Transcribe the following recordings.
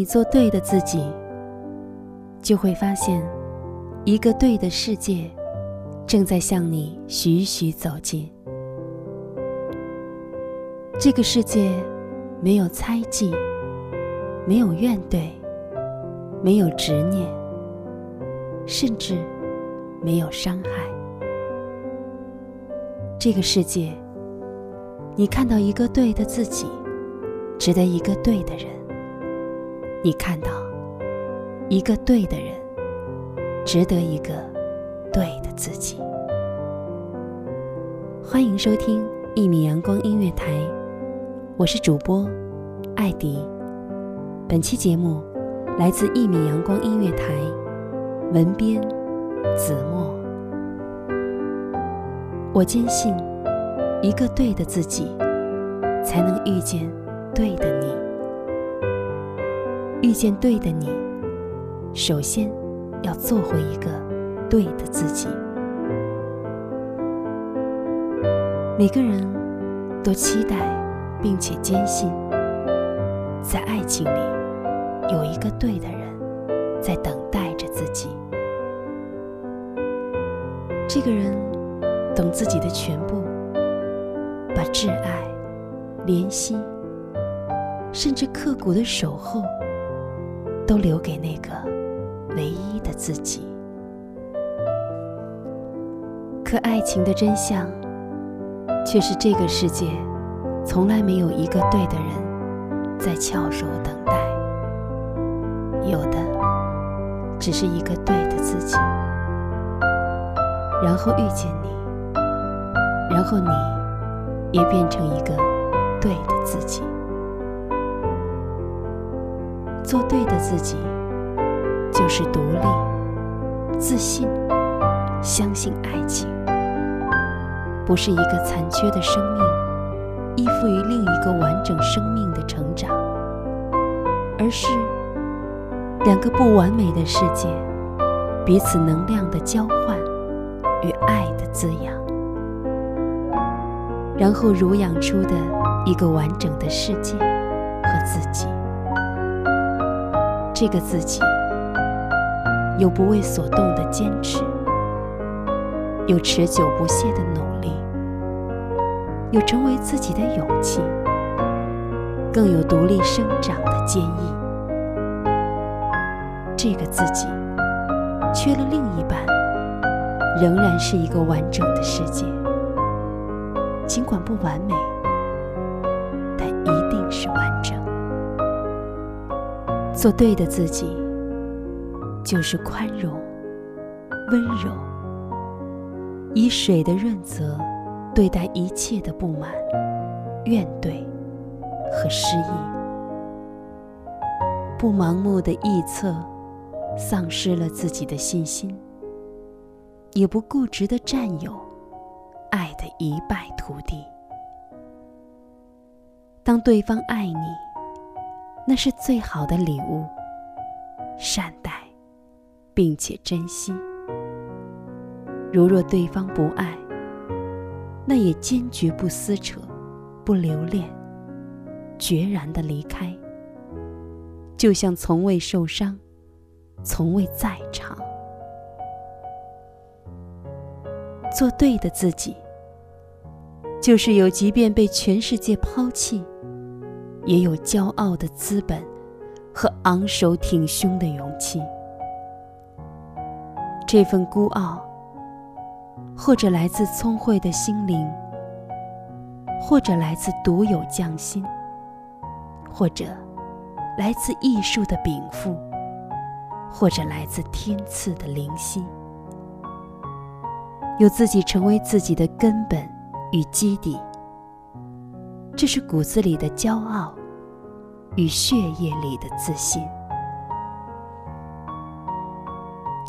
你做对的自己，就会发现，一个对的世界正在向你徐徐走近。这个世界没有猜忌，没有怨怼，没有执念，甚至没有伤害。这个世界，你看到一个对的自己，值得一个对的人。你看到一个对的人，值得一个对的自己。欢迎收听一米阳光音乐台，我是主播艾迪。本期节目来自一米阳光音乐台，文编子墨。我坚信，一个对的自己，才能遇见对的你。遇见对的你，首先要做回一个对的自己。每个人都期待并且坚信，在爱情里有一个对的人在等待着自己。这个人懂自己的全部，把挚爱、怜惜，甚至刻骨的守候。都留给那个唯一的自己。可爱情的真相，却是这个世界从来没有一个对的人在翘首等待，有的只是一个对的自己。然后遇见你，然后你也变成一个对的自己。做对的自己，就是独立、自信、相信爱情，不是一个残缺的生命依附于另一个完整生命的成长，而是两个不完美的世界彼此能量的交换与爱的滋养，然后濡养出的一个完整的世界和自己。这个自己，有不为所动的坚持，有持久不懈的努力，有成为自己的勇气，更有独立生长的坚毅。这个自己，缺了另一半，仍然是一个完整的世界。尽管不完美，做对的自己，就是宽容、温柔，以水的润泽对待一切的不满、怨怼和失意，不盲目的臆测，丧失了自己的信心，也不固执的占有，爱的一败涂地。当对方爱你。那是最好的礼物，善待，并且珍惜。如若对方不爱，那也坚决不撕扯，不留恋，决然的离开，就像从未受伤，从未在场。做对的自己，就是有即便被全世界抛弃，也有骄傲的资本和昂首挺胸的勇气。这份孤傲，或者来自聪慧的心灵，或者来自独有匠心，或者来自艺术的禀赋，或者来自天赐的灵犀。有自己成为自己的根本与基底，这是骨子里的骄傲与血液里的自信。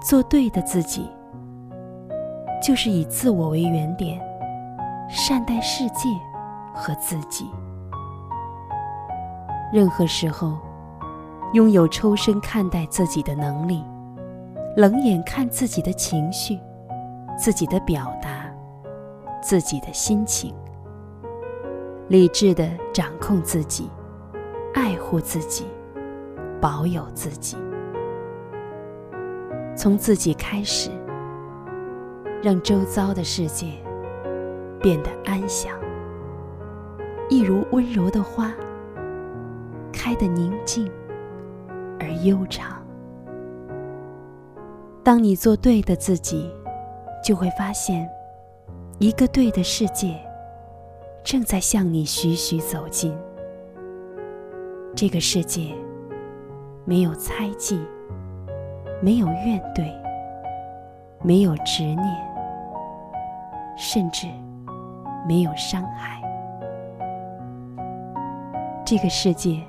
做对的自己，就是以自我为原点，善待世界和自己。任何时候，拥有抽身看待自己的能力，冷眼看自己的情绪。自己的表达，自己的心情，理智的掌控自己，爱护自己，保有自己，从自己开始，让周遭的世界变得安详，一如温柔的花，开得宁静而悠长。当你做对的自己。就会发现，一个对的世界正在向你徐徐走近。这个世界没有猜忌，没有怨怼，没有执念，甚至没有伤害。这个世界，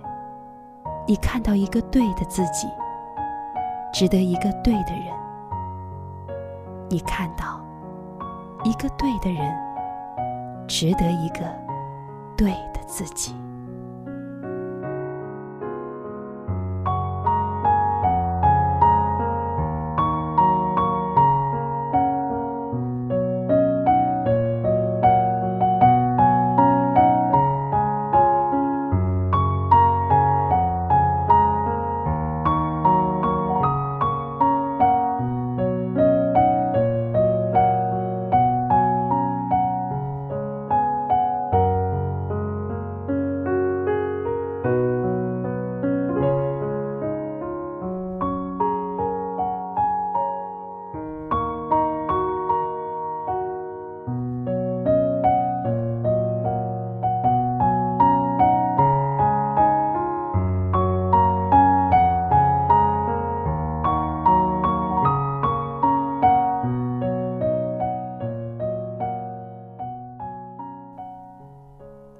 你看到一个对的自己，值得一个对的人。你看到一个对的人，值得一个对的自己。